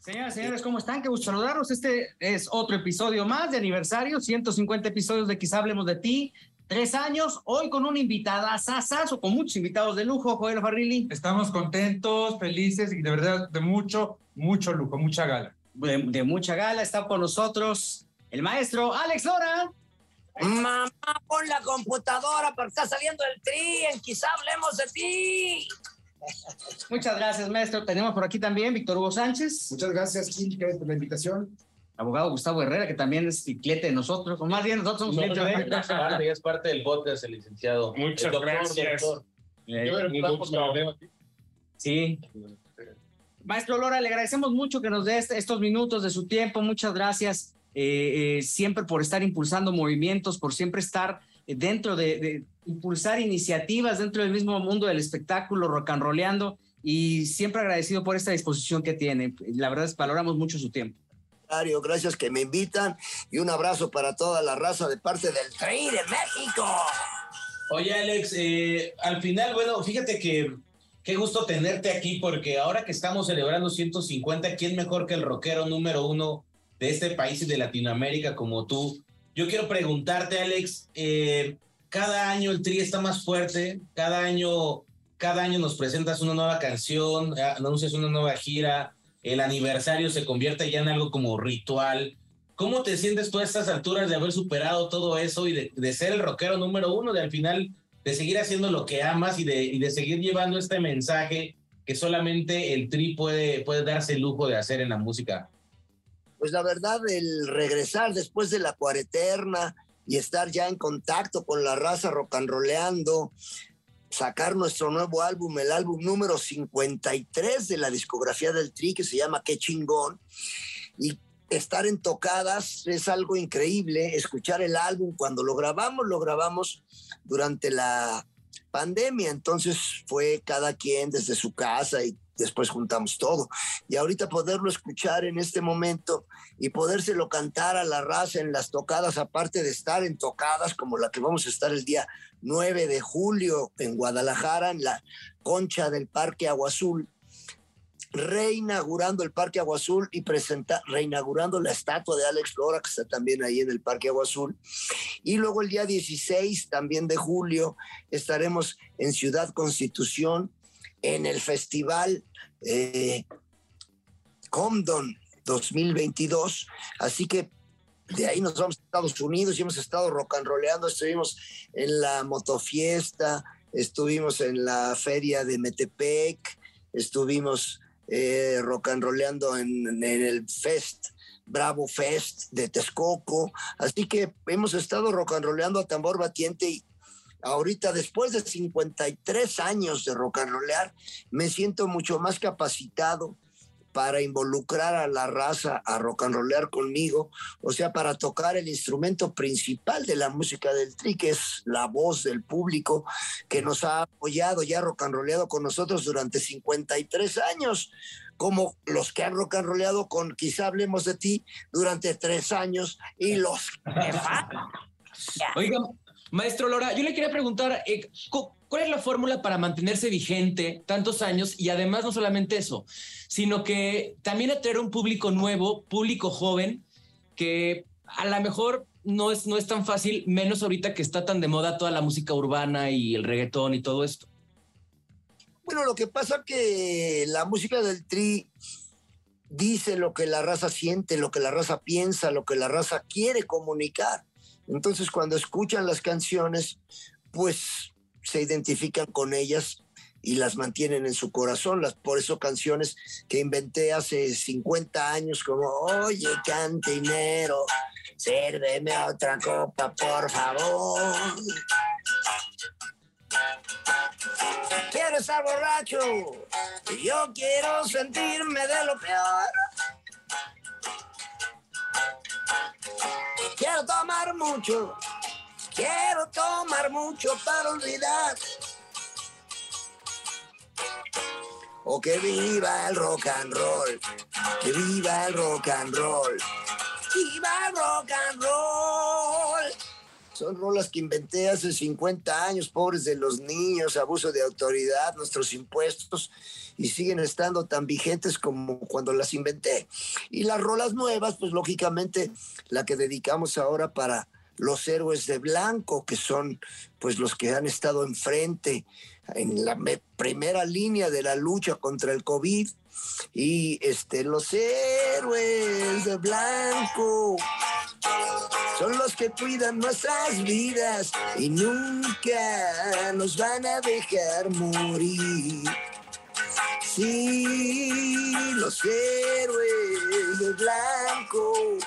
Señoras y señores, ¿cómo están? Qué gusto saludarlos. Este es otro episodio más de aniversario, 150 episodios de Quizá Hablemos de Ti. Tres años, hoy con una invitada Sasas o con muchos invitados de lujo, Joel Farrilli. Estamos contentos, felices y de verdad de mucho, mucho lujo, mucha gala. De, de mucha gala está con nosotros el maestro Alex Lora. Mamá, pon la computadora porque está saliendo el tri en Quizá Hablemos de Ti. Muchas gracias, maestro. Tenemos por aquí también Víctor Hugo Sánchez, Muchas gracias, gracias por la invitación. abogado Gustavo Herrera, que también es cliente de nosotros, o más bien nosotros somos No, clientes de él. es parte, ya es parte del podcast, el licenciado. Muchas El doctor, gracias. doctor. Eh. Sí. Maestro Lora, le agradecemos mucho que nos dé este- estos minutos de su tiempo. Muchas gracias eh, eh, siempre por estar impulsando movimientos, por siempre estar eh, dentro de, de impulsar iniciativas dentro del mismo mundo del espectáculo, rock and rolleando, y siempre agradecido por esta disposición que tiene. La verdad es que valoramos mucho su tiempo. Mario, gracias que me invitan y un abrazo para toda la raza de parte del Tri de México. Oye, Alex, eh, al final, bueno, fíjate que qué gusto tenerte aquí porque ahora que estamos celebrando 150, ¿quién mejor que el rockero número uno de este país y de Latinoamérica como tú? Yo quiero preguntarte, Alex, eh, cada año el Tri está más fuerte, cada año, cada año nos presentas una nueva canción, eh, anuncias una nueva gira, el aniversario se convierte ya en algo como ritual. ¿Cómo te sientes tú a estas alturas de haber superado todo eso y de, ser el rockero número uno, de al final de seguir haciendo lo que amas y de, y de seguir llevando este mensaje que solamente el Tri puede, puede darse el lujo de hacer en la música? Pues la verdad, el regresar después de la cuareterna y estar ya en contacto con la raza rock and rolleando, sacar nuestro nuevo álbum, el álbum número 53 de la discografía del Tri, que se llama Qué chingón, y estar en tocadas es algo increíble, escuchar el álbum cuando lo grabamos, lo grabamos durante la pandemia, entonces fue cada quien desde su casa y después juntamos todo. Y ahorita poderlo escuchar en este momento y podérselo cantar a la raza en las tocadas, aparte de estar en tocadas como la que vamos a estar el día 9 de julio en Guadalajara, en la concha del Parque Agua Azul, reinaugurando el Parque Agua Azul y presenta, reinaugurando la estatua de Alex Lora, que está también ahí en el Parque Agua Azul. Y luego el día 16 también de julio estaremos en Ciudad Constitución en el festival eh, Comdon 2022. Así que de ahí nos vamos a Estados Unidos y hemos estado rock and rolleando. Estuvimos en la motofiesta, estuvimos en la feria de Metepec, estuvimos eh, rock and rolleando en, en el Fest. Bravo Fest de Texcoco, así que hemos estado rock and rolleando a tambor batiente y ahorita después de 53 años de rock and rollear, me siento mucho más capacitado para involucrar a la raza a rock and rollear conmigo, o sea, para tocar el instrumento principal de la música del tri, que es la voz del público que nos ha apoyado y ha rock and rolleado con nosotros durante 53 años, como los que han rock and rolleado con Quizá Hablemos de Ti durante tres años y los que faltan. Maestro Lora, yo le quería preguntar, eh, cu- ¿cuál es la fórmula para mantenerse vigente tantos años? Y además no solamente eso, sino que también atraer un público nuevo, público joven, que a lo mejor no es, no es tan fácil, menos ahorita que está tan de moda toda la música urbana y el reggaetón y todo esto. Bueno, lo que pasa que la música del tri dice lo que la raza siente, lo que la raza piensa, lo que la raza quiere comunicar. Entonces, cuando escuchan las canciones, pues se identifican con ellas y las mantienen en su corazón. Las, por eso canciones que inventé hace 50 años como, oye, cantinero, sírveme otra copa, por favor. Quiero estar borracho. Yo quiero sentirme de lo peor. Quiero tomar mucho, quiero tomar mucho para olvidar. O que viva el rock and roll, que viva el rock and roll, viva el rock and roll. Son rolas que inventé hace 50 años, pobres de los niños, abuso de autoridad, nuestros impuestos, y siguen estando tan vigentes como cuando las inventé. Y las rolas nuevas, pues lógicamente la que dedicamos ahora para los héroes de blanco, que son pues los que han estado enfrente en la primera línea de la lucha contra el COVID. Y este, los héroes de blanco son los que cuidan nuestras vidas y nunca nos van a dejar morir. Sí, los héroes de blanco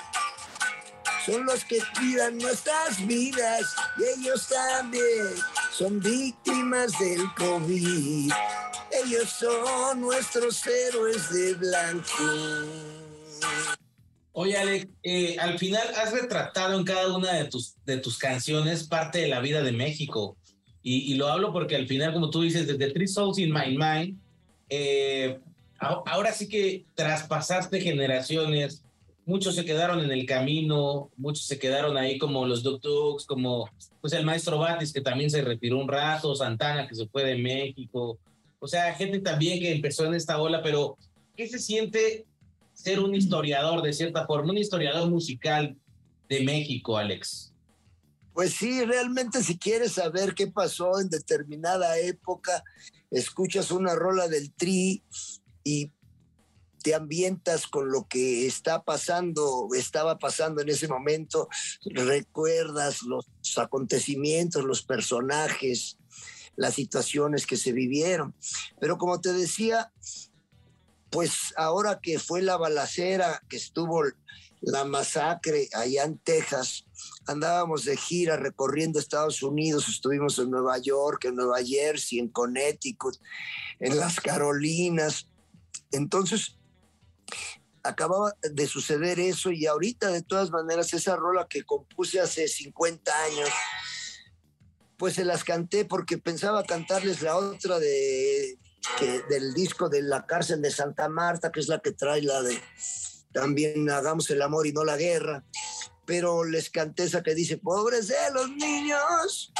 son los que cuidan nuestras vidas y ellos también son víctimas del COVID. Ellos son nuestros héroes de blanco. Oye, Alex, eh, al final has retratado en cada una de tus, de tus canciones parte de la vida de México. Y, lo hablo porque al final, como tú dices, desde Three Souls in My Mind, eh, ahora sí que traspasaste generaciones, muchos se quedaron en el camino, muchos se quedaron ahí como los Duk como pues el maestro Batis, que también se retiró un rato, Santana, que se fue de México. O sea, gente también que empezó en esta ola, pero ¿qué se siente ser un historiador de cierta forma, un historiador musical de México, Alex. Pues sí, realmente si quieres saber qué pasó en determinada época, escuchas una rola del tri y te ambientas con lo que está pasando, estaba pasando en ese momento, recuerdas los acontecimientos, los personajes, las situaciones que se vivieron. Pero como te decía, pues ahora que fue la balacera, que estuvo la masacre allá en Texas, andábamos de gira recorriendo Estados Unidos, estuvimos en Nueva York, en Nueva Jersey, en Connecticut, en las Carolinas. Entonces, acababa de suceder eso y ahorita de todas maneras esa rola que compuse hace 50 años, pues se las canté porque pensaba cantarles la otra de que del disco de la cárcel de Santa Marta, que es la que trae la de también hagamos el amor y no la guerra. Pero les canté que dice, pobres de los niños,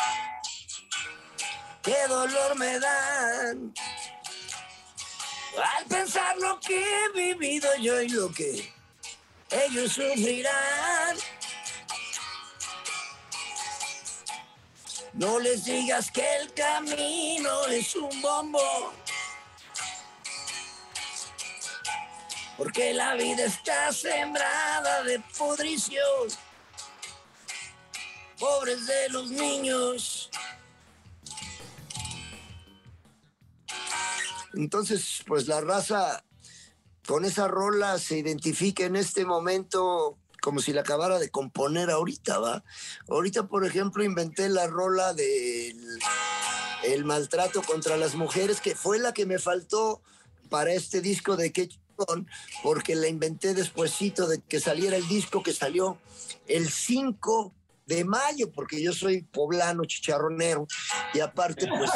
qué dolor me dan. Al pensar lo que he vivido yo y lo que ellos sufrirán. No les digas que el camino es un bombo porque la vida está sembrada de pudrición. Pobres de los niños. Entonces, pues la raza con esa rola se identifica en este momento como si la acabara de componer ahorita, ¿va? Ahorita, por ejemplo, inventé la rola del el maltrato contra las mujeres, que fue la que me faltó para este disco de que porque la inventé despuesito de que saliera el disco que salió el 5 de mayo, porque yo soy poblano, chicharronero, y aparte, pues,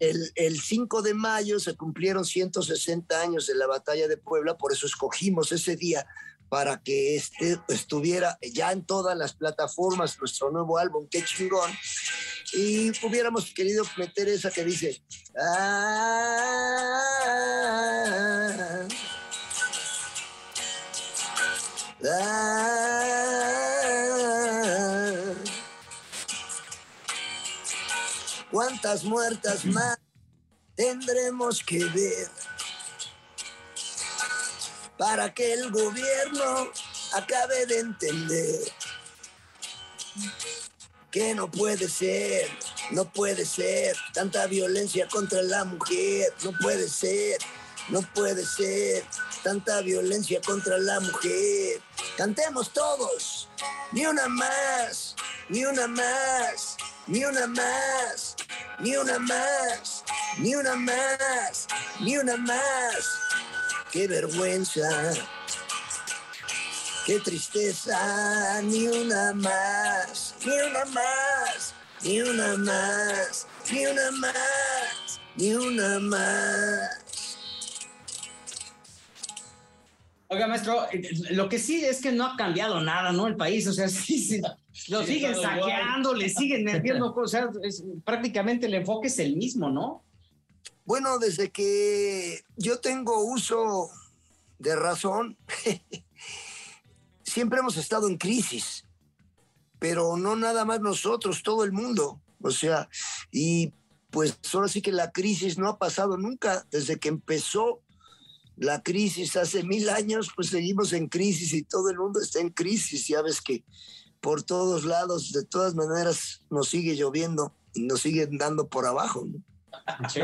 el, el 5 de mayo se cumplieron 160 años de la batalla de Puebla, por eso escogimos ese día para que este estuviera ya en todas las plataformas nuestro nuevo álbum, qué chingón, y hubiéramos querido meter esa que dice, ah, ¿Cuántas muertas más tendremos que ver? para que el gobierno acabe de entender que no puede ser, no puede ser tanta violencia contra la mujer, no puede ser, no puede ser tanta violencia contra la mujer. Cantemos todos, ni una más, ni una más, ni una más, ni una más, ni una más, ni una más. Qué vergüenza, qué tristeza, ni una más, ni una más, ni una más, ni una más, ni una más. Oiga, maestro, eh, lo que sí es que no ha cambiado nada, ¿no? El país, o sea, sí, sí, lo Sí, siguen saqueando, le siguen metiendo cosas, es- prácticamente el enfoque es el mismo, ¿no? Bueno, desde que yo tengo uso de razón, siempre hemos estado en crisis, pero no nada más nosotros, todo el mundo. O sea, y pues ahora sí que la crisis no ha pasado nunca. Desde que empezó la crisis hace mil años, pues seguimos en crisis y todo el mundo está en crisis. Ya ves que por todos lados, de todas maneras, nos sigue lloviendo y nos siguen dando por abajo. ¿no? Sí,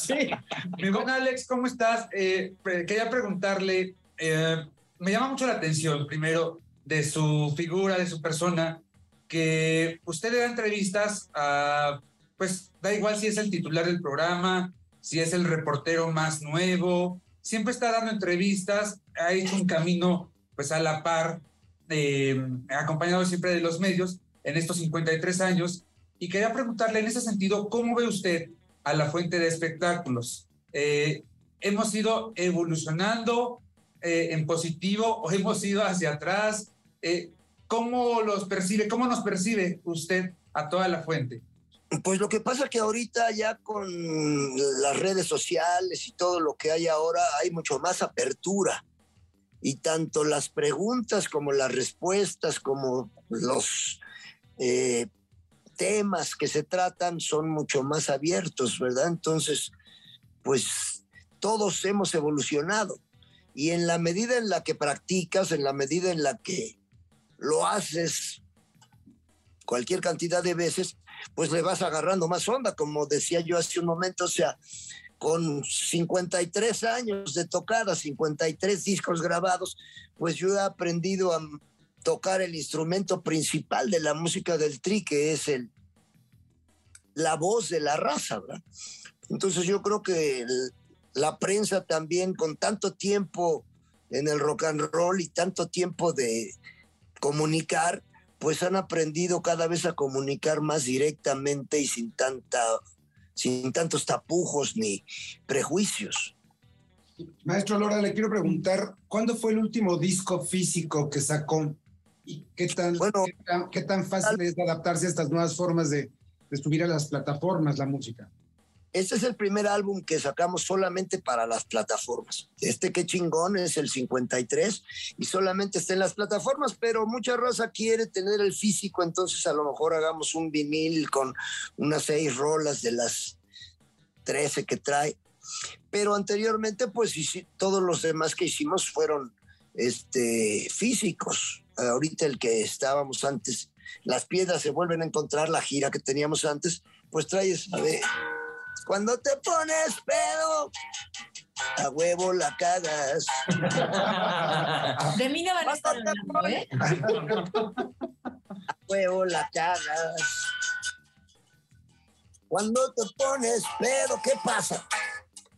sí. Mi buen Alex, ¿cómo estás? Eh, quería preguntarle, eh, me llama mucho la atención, primero, de su figura, de su persona, que usted le da entrevistas a, pues da igual si es el titular del programa, si es el reportero más nuevo, siempre está dando entrevistas, ha hecho un camino pues a la par, eh, acompañado siempre de los medios en estos 53 años, y quería preguntarle en ese sentido, ¿cómo ve usted a la fuente de espectáculos. Eh, hemos ido evolucionando eh, en positivo o hemos ido hacia atrás. ¿Cómo los percibe? ¿Cómo nos percibe usted a toda la fuente? Pues lo que pasa que ahorita ya con las redes sociales y todo lo que hay ahora hay mucho más apertura y tanto las preguntas como las respuestas como los eh, temas que se tratan son mucho más abiertos, ¿verdad? Entonces, pues todos hemos evolucionado y en la medida en la que practicas, en la medida en la que lo haces cualquier cantidad de veces, pues le vas agarrando más onda, como decía yo hace un momento, o sea, con 53 años de tocada, 53 discos grabados, pues yo he aprendido a tocar el instrumento principal de la música del tri, que es el, la voz de la raza, ¿verdad? Entonces yo creo que la prensa también con tanto tiempo en el rock and roll y tanto tiempo de comunicar, pues han aprendido cada vez a comunicar más directamente y sin tanta sin tantos tapujos ni prejuicios. Maestro Lora, le quiero preguntar, ¿cuándo fue el último disco físico que sacó? ¿Y qué tan, Bueno, qué tan, qué tan fácil es adaptarse a estas nuevas formas de, de subir a las plataformas la música? Este es el primer álbum que sacamos solamente para las plataformas. Este que chingón es el 53 y solamente está en las plataformas, pero mucha raza quiere tener el físico, entonces a lo mejor hagamos un vinil con unas seis rolas de las 13 que trae. Pero anteriormente, pues todos los demás que hicimos fueron este, físicos. Ahorita el que estábamos antes, las piedras se vuelven a encontrar, la gira que teníamos antes, pues traes, a ver, cuando te pones pedo, a huevo la cagas. De mí no van a estar hablando, ¿eh? A huevo la cagas. Cuando te pones pedo, ¿qué pasa?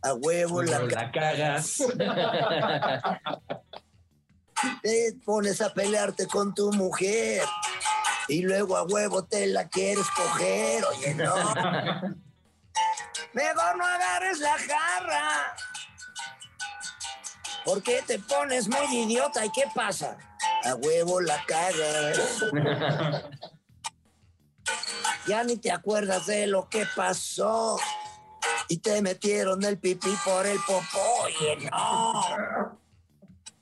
A huevo la cagas. la cagas. Te pones a pelearte con tu mujer y luego a huevo te la quieres coger. Oye, no. Mejor no agarres la jarra. Porque te pones muy idiota y ¿qué pasa? A huevo la cagas. Ya ni te acuerdas de lo que pasó. Y te metieron el pipí por el popó. Oye, no.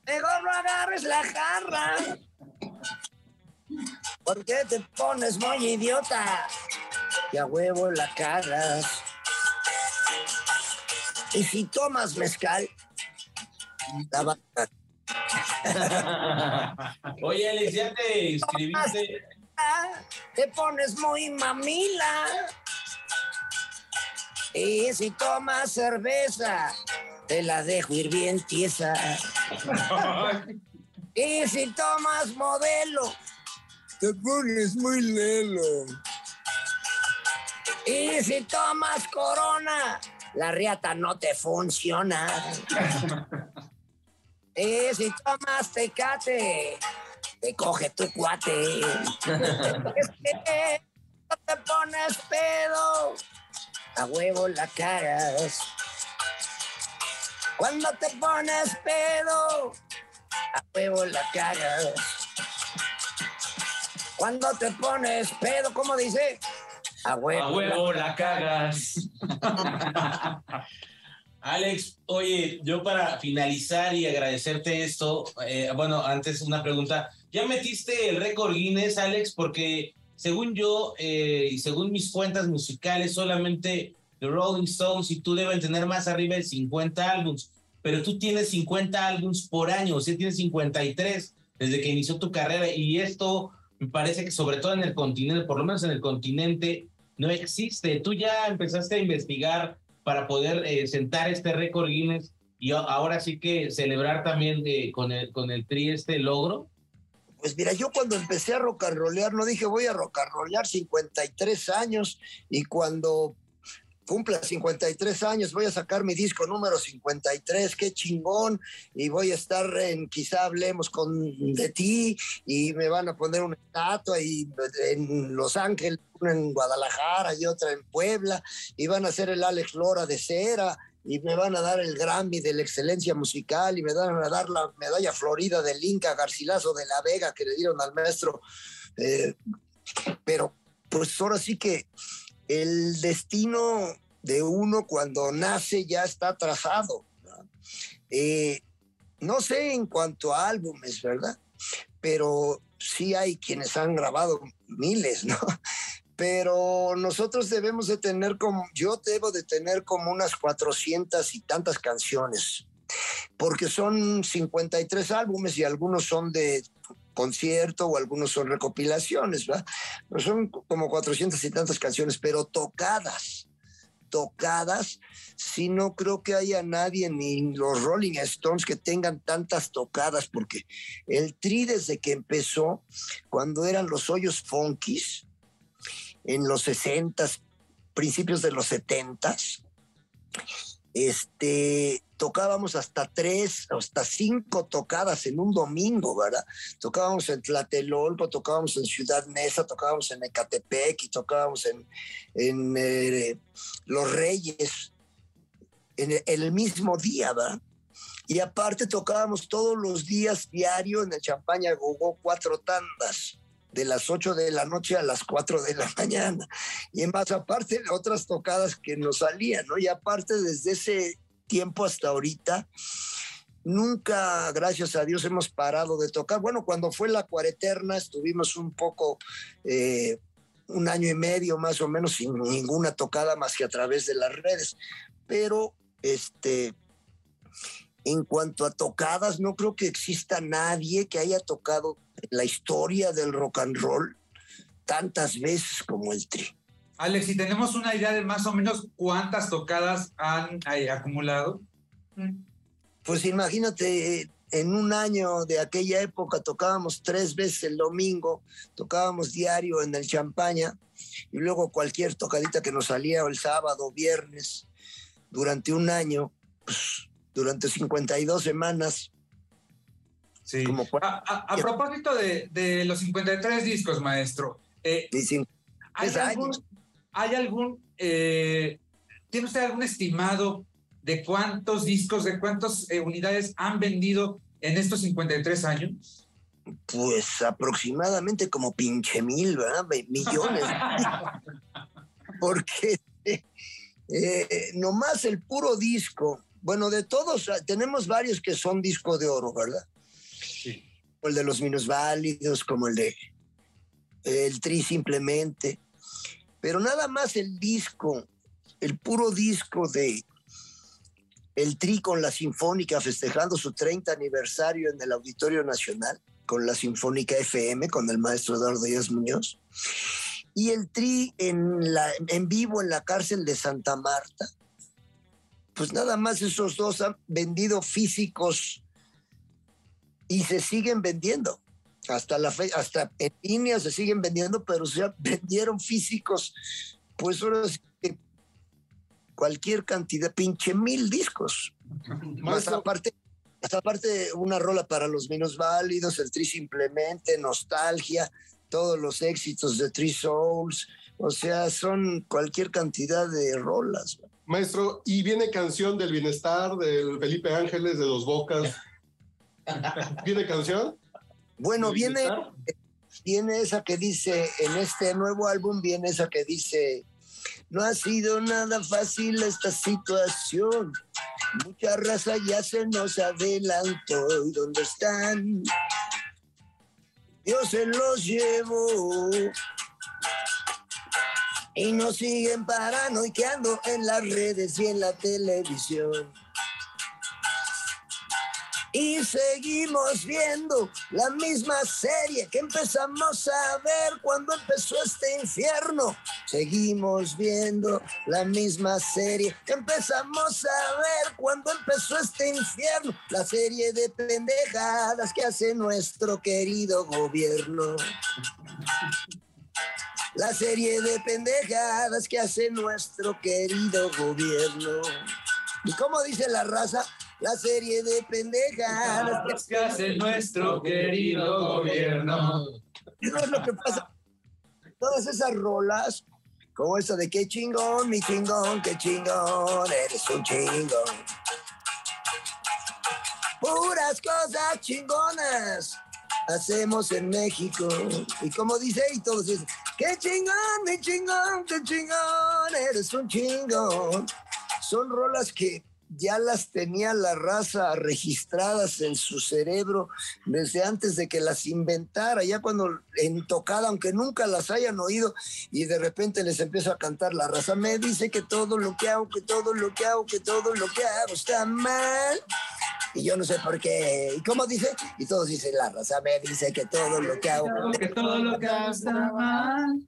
Mejor no agarres la jarra. ¿Por qué te pones muy idiota? Y a huevo la cagas. Y si tomas mezcal, la va- Oye, Alex, ya te inscribiste. te pones muy mamila. Y si tomas cerveza, te la dejo ir bien tiesa. Y si tomas modelo, te pones muy lelo. Y si tomas corona, la riata no te funciona. Si tomas tecate, te coge tu cuate. No te pones pedo, a huevo la cagas. Cuando te pones pedo, a huevo la cagas. Cuando te pones pedo, ¿cómo dice? A huevo. A huevo la cagas. Alex, oye, yo para finalizar y agradecerte esto, eh, bueno, antes una pregunta. ¿Ya metiste el récord Guinness, Alex? Porque según yo eh, y según mis cuentas musicales, solamente The Rolling Stones y tú deben tener más arriba de 50 álbums, pero tú tienes 50 álbums por año, o sea, tienes 53 desde que inició tu carrera y esto me parece que sobre todo en el continente, por lo menos en el continente, no existe. Tú ya empezaste a investigar para poder eh, sentar este récord Guinness y ahora sí que celebrar también eh, con, el, con el tri este logro? Pues mira, yo cuando empecé a rollear, no dije voy a rollear 53 años y cuando cumpla 53 años, voy a sacar mi disco número 53, qué chingón, y voy a estar en, quizá hablemos con de ti, y me van a poner una estatua y en Los Ángeles, una en Guadalajara y otra en Puebla, y van a hacer el Alex Lora de cera, y me van a dar el Grammy de la excelencia musical, y me van a dar la medalla Florida del Inca Garcilaso de la Vega que le dieron al maestro. Eh, pero pues ahora sí que el destino de uno cuando nace ya está trazado. Eh, ¿no? sé en cuanto a álbumes, ¿verdad? Pero sí hay quienes han grabado miles, ¿no? Pero nosotros debemos de tener como, yo debo de tener como unas 400 y tantas canciones, porque son 53 álbumes y algunos son de concierto o algunos son recopilaciones, ¿verdad? Pero son como 400 y tantas canciones, pero tocadas, tocadas, si no creo que haya nadie, ni los Rolling Stones, que tengan tantas tocadas, porque el tri desde que empezó, cuando eran los hoyos funkies, en los 60 principios de los 70 este, tocábamos hasta tres, hasta cinco tocadas en un domingo, ¿verdad? Tocábamos en Tlatelolco, tocábamos en Ciudad Mesa, tocábamos en Ecatepec y tocábamos en, en eh, Los Reyes en el, mismo día, ¿verdad? Y aparte tocábamos todos los días diario en el Champaña Gogó cuatro tandas de las 8 de la noche a las 4 de la mañana. Y en más aparte otras tocadas que nos salían, ¿no? Y aparte desde ese tiempo hasta ahorita, nunca, gracias a Dios, hemos parado de tocar. Bueno, cuando fue la cuareterna estuvimos un poco, eh, un año y medio más o menos sin ninguna tocada más que a través de las redes. Pero, este, en cuanto a tocadas, no creo que exista nadie que haya tocado la historia del rock and roll tantas veces como el Tri. Alex, si tenemos una idea de más o menos cuántas tocadas han eh, acumulado. Pues imagínate, en un año de aquella época tocábamos tres veces el domingo, tocábamos diario en el Champaña y luego cualquier tocadita que nos salía el sábado, viernes, durante un año, pues, durante 52 semanas, Sí. a, propósito de, los 53 discos, maestro, eh, ¿hay, algún, ¿hay algún, eh, ¿tiene usted algún estimado de cuántos discos, de cuántas eh, unidades han vendido en estos 53 años? Pues aproximadamente como pinche mil, ¿verdad? Millones. Porque nomás el puro disco, bueno, de todos, tenemos varios que son disco de oro, ¿verdad? el de los minusválidos, como el de el Tri simplemente. Pero nada más el disco, el puro disco de el Tri con la Sinfónica festejando su 30 aniversario en el Auditorio Nacional, con la Sinfónica FM, con el maestro Eduardo Díaz Muñoz. Y el Tri en, en vivo en la cárcel de Santa Marta. Pues nada más esos dos han vendido físicos y se siguen vendiendo. Hasta la fe, hasta en línea se siguen vendiendo, pero se vendieron físicos, pues ahora cualquier cantidad, pinche mil discos. Más aparte, más aparte una rola para los minusválidos, el Tri Simplemente, Nostalgia, todos los éxitos de Three Souls, o sea, son cualquier cantidad de rolas. Maestro, y viene canción del bienestar del Felipe Ángeles de Dos Bocas. ¿Viene canción? Bueno, viene, viene esa que dice, en este nuevo álbum viene esa que dice, no ha sido nada fácil esta situación. Mucha raza ya se nos adelantó. ¿Y dónde están? Yo se los llevo. Y nos siguen paranoiqueando en las redes y en la televisión. Y seguimos viendo la misma serie que empezamos a ver cuando empezó este infierno. Seguimos viendo la misma serie que empezamos a ver cuando empezó este infierno. La serie de pendejadas que hace nuestro querido gobierno. La serie de pendejadas que hace nuestro querido gobierno. ¿Y cómo dice la raza? La serie de pendejadas que hace nuestro querido gobierno. Eso es lo que pasa. Todas esas rolas, como esa de qué chingón, mi chingón, qué chingón, eres un chingón. Puras cosas chingonas hacemos en México. Y como dice, y todos dicen, qué chingón, mi chingón, qué chingón, eres un chingón. Son rolas que ya las tenía la raza registradas en su cerebro desde antes de que las inventara, ya cuando en tocada, aunque nunca las hayan oído, y de repente les empiezo a cantar la raza, me dice que todo lo que hago, que todo lo que hago, que todo lo que hago está mal. Y yo no sé por qué. ¿Y cómo dice? Y todos dicen, la raza me dice que todo lo que hago. Que todo lo que hago está mal.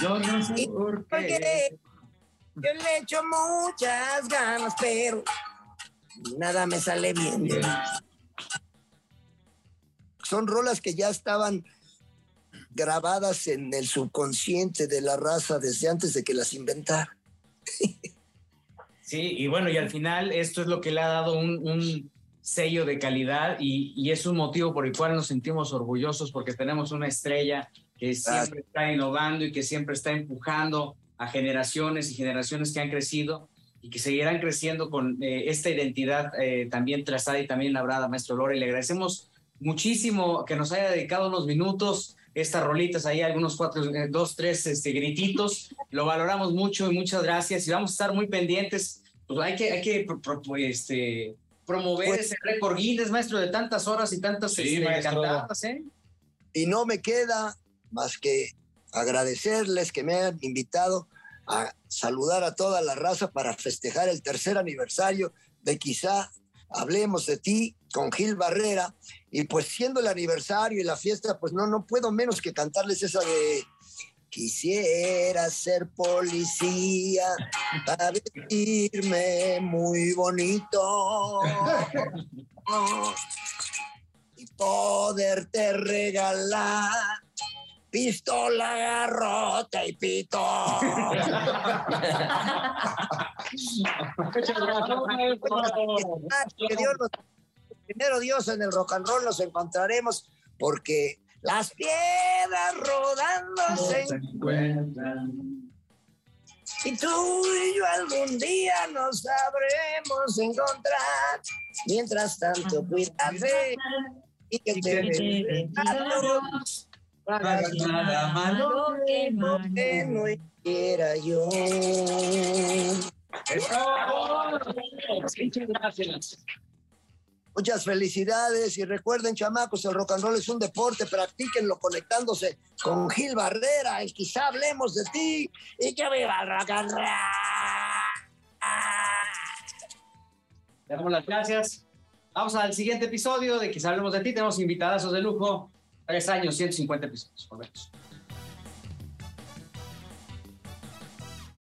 Yo no sé por qué. Yo le echo muchas ganas, pero nada me sale bien. Son rolas que ya estaban grabadas en el subconsciente de la raza desde antes de que las inventara. Sí, y bueno, y al final esto es lo que le ha dado un, un sello de calidad y, y, es un motivo por el cual nos sentimos orgullosos porque tenemos una estrella que siempre está innovando y que siempre está empujando a generaciones y generaciones que han crecido y que seguirán creciendo con eh, esta identidad eh, también trazada y también labrada, maestro Lore. Le agradecemos muchísimo que nos haya dedicado unos minutos, estas rolitas ahí, algunos cuatro, eh, dos, tres este, grititos. Lo valoramos mucho y muchas gracias y vamos a estar muy pendientes. Pues hay que, hay que pro, pro, este, promover pues, ese récord Guinness, maestro, de tantas horas y tantas sí, este, cantadas. ¿eh? Y no me queda más que agradecerles que me hayan invitado a saludar a toda la raza para festejar el tercer aniversario de quizá Hablemos de ti con Gil Barrera. Y pues siendo el aniversario y la fiesta, pues no, no puedo menos que cantarles esa de Quisiera ser policía para vestirme muy bonito y poderte regalar pistola, garrota y pito. que Dios nos, primero Dios en el rock and roll nos encontraremos porque las piedras rodando se encuentran. Y tú y yo algún día nos sabremos encontrar. Mientras tanto, cuídate y que te hagas nada malo que no quiera yo. Muchas gracias. Muchas felicidades y recuerden, chamacos, el rock and roll es un deporte, practíquenlo conectándose con Gil Barrera y quizá hablemos de ti y que viva el rock and roll. Le damos las gracias. Vamos al siguiente episodio de Quizá hablemos de ti. Tenemos invitadazos de lujo. Tres años, 150 episodios. Volvemos.